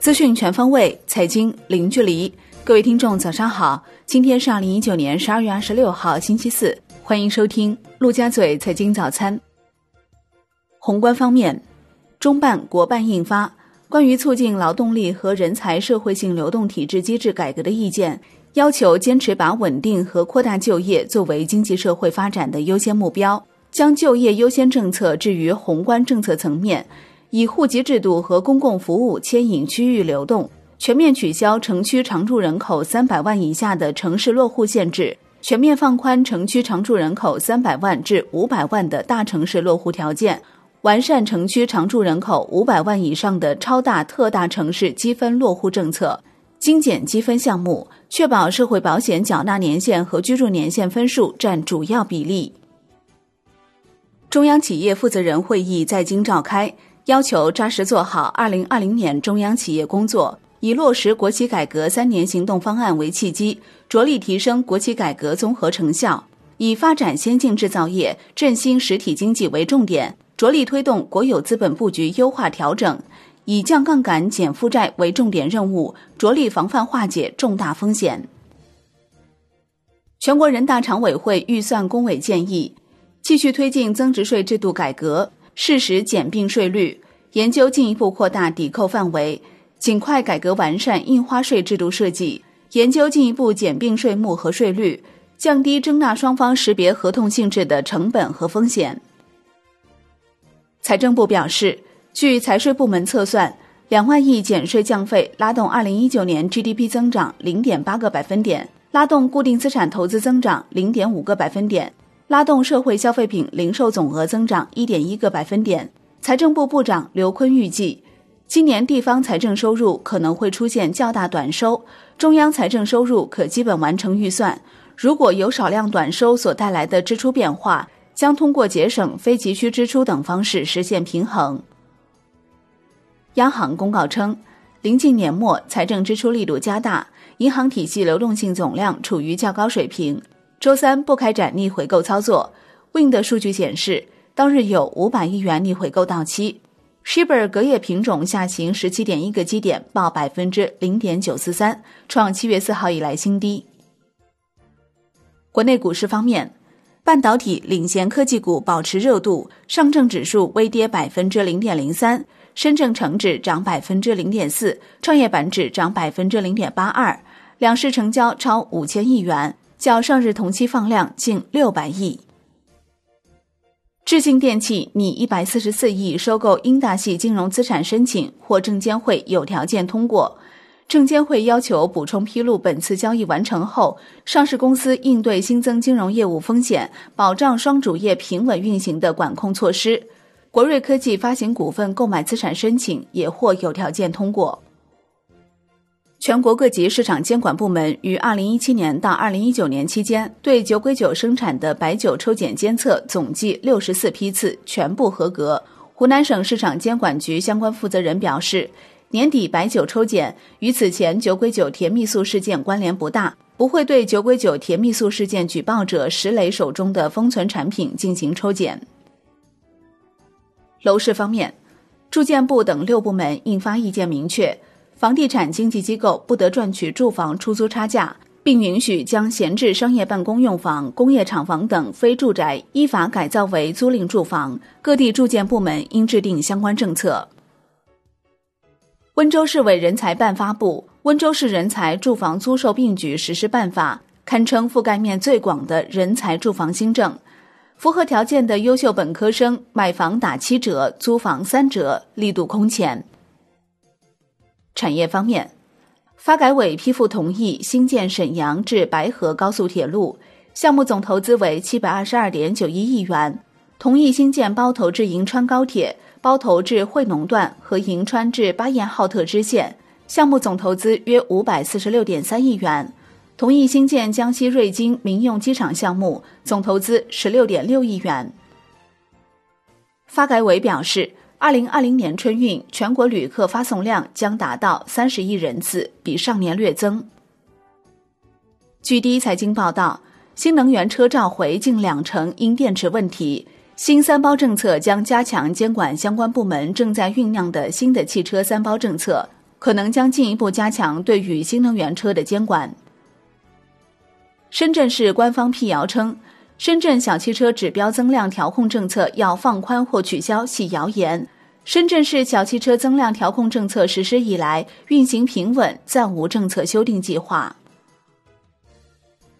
资讯全方位，财经零距离。各位听众，早上好！今天是二零一九年十二月二十六号，星期四。欢迎收听陆家嘴财经早餐。宏观方面，中办国办印发《关于促进劳动力和人才社会性流动体制机制改革的意见》，要求坚持把稳定和扩大就业作为经济社会发展的优先目标，将就业优先政策置于宏观政策层面。以户籍制度和公共服务牵引区域流动，全面取消城区常住人口三百万以下的城市落户限制，全面放宽城区常住人口三百万至五百万的大城市落户条件，完善城区常住人口五百万以上的超大特大城市积分落户政策，精简积分项目，确保社会保险缴纳年限和居住年限分数占主要比例。中央企业负责人会议在京召开。要求扎实做好二零二零年中央企业工作，以落实国企改革三年行动方案为契机，着力提升国企改革综合成效；以发展先进制造业、振兴实体经济为重点，着力推动国有资本布局优化调整；以降杠杆、减负债为重点任务，着力防范化解重大风险。全国人大常委会预算工委建议，继续推进增值税制度改革。适时减并税率，研究进一步扩大抵扣范围，尽快改革完善印花税制度设计，研究进一步减并税目和税率，降低征纳双方识别合同性质的成本和风险。财政部表示，据财税部门测算，两万亿减税降费拉动二零一九年 GDP 增长零点八个百分点，拉动固定资产投资增长零点五个百分点。拉动社会消费品零售总额增长一点一个百分点。财政部部长刘昆预计，今年地方财政收入可能会出现较大短收，中央财政收入可基本完成预算。如果有少量短收所带来的支出变化，将通过节省非急需支出等方式实现平衡。央行公告称，临近年末，财政支出力度加大，银行体系流动性总量处于较高水平。周三不开展逆回购操作。Win 的数据显示，当日有五百亿元逆回购到期。Shibor 隔夜品种下行十七点一个基点，报百分之零点九四三，创七月四号以来新低。国内股市方面，半导体领先科技股保持热度，上证指数微跌百分之零点零三，深证成指涨百分之零点四，创业板指涨百分之零点八二，两市成交超五千亿元。较上日同期放量近六百亿。智信电器拟一百四十四亿收购英大系金融资产申请获证监会有条件通过，证监会要求补充披露本次交易完成后，上市公司应对新增金融业务风险、保障双主业平稳运行的管控措施。国瑞科技发行股份购买资产申请也或有条件通过。全国各级市场监管部门于二零一七年到二零一九年期间，对酒鬼酒生产的白酒抽检监测总计六十四批次，全部合格。湖南省市场监管局相关负责人表示，年底白酒抽检与此前酒鬼酒甜蜜素事件关联不大，不会对酒鬼酒甜蜜素事件举报者石磊手中的封存产品进行抽检。楼市方面，住建部等六部门印发意见，明确。房地产经纪机构不得赚取住房出租差价，并允许将闲置商业办公用房、工业厂房等非住宅依法改造为租赁住房。各地住建部门应制定相关政策。温州市委人才办发布《温州市人才住房租售并举实施办法》，堪称覆盖面最广的人才住房新政。符合条件的优秀本科生买房打七折，租房三折，力度空前。产业方面，发改委批复同意新建沈阳至白河高速铁路，项目总投资为七百二十二点九一亿元；同意新建包头至银川高铁包头至惠农段和银川至巴彦浩特支线，项目总投资约五百四十六点三亿元；同意新建江西瑞金民用机场项目，总投资十六点六亿元。发改委表示。二零二零年春运全国旅客发送量将达到三十亿人次，比上年略增。据第一财经报道，新能源车召回近两成因电池问题。新三包政策将加强监管相关部门正在酝酿的新的汽车三包政策，可能将进一步加强对于新能源车的监管。深圳市官方辟谣称，深圳小汽车指标增量调控政策要放宽或取消系谣言。深圳市小汽车增量调控政策实施以来，运行平稳，暂无政策修订计划。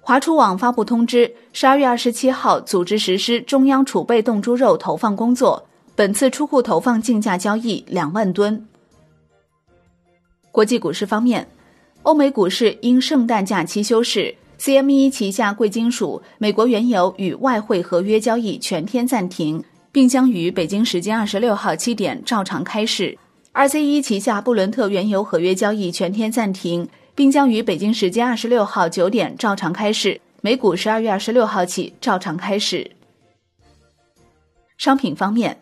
华储网发布通知，十二月二十七号组织实施中央储备冻猪肉投放工作，本次出库投放竞价交易两万吨。国际股市方面，欧美股市因圣诞假期休市。CME 旗下贵金属美国原油与外汇合约交易全天暂停，并将于北京时间二十六号七点照常开市。RCE 旗下布伦特原油合约交易全天暂停，并将于北京时间二十六号九点照常开市。美股十二月二十六号起照常开市。商品方面，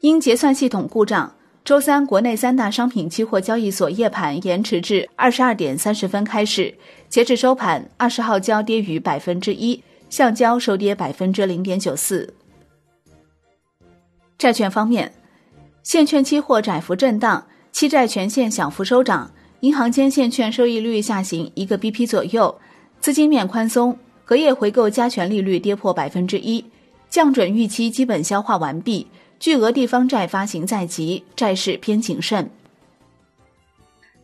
因结算系统故障，周三国内三大商品期货交易所夜盘延迟至二十二点三十分开市。截至收盘，二十号交跌逾百分之一，橡胶收跌百分之零点九四。债券方面，现券期货窄幅震荡，期债全线小幅收涨，银行间现券收益率下行一个 BP 左右，资金面宽松，隔夜回购加权利率跌破百分之一，降准预期基本消化完毕，巨额地方债发行在即，债市偏谨慎。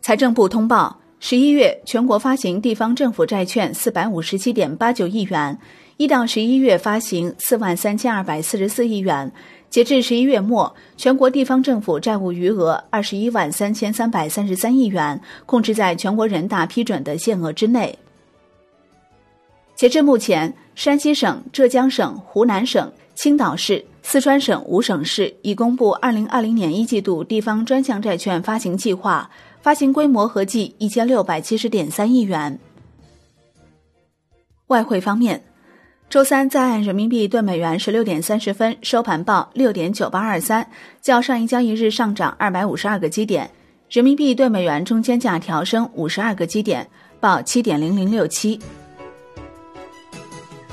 财政部通报。十一月，全国发行地方政府债券四百五十七点八九亿元，一到十一月发行四万三千二百四十四亿元。截至十一月末，全国地方政府债务余额二十一万三千三百三十三亿元，控制在全国人大批准的限额之内。截至目前，山西省、浙江省、湖南省、青岛市、四川省五省市已公布二零二零年一季度地方专项债券发行计划。发行规模合计一千六百七十点三亿元。外汇方面，周三在岸人民币兑美元十六点三十分收盘报六点九八二三，较上一交易日上涨二百五十二个基点，人民币兑美元中间价调升五十二个基点，报七点零零六七。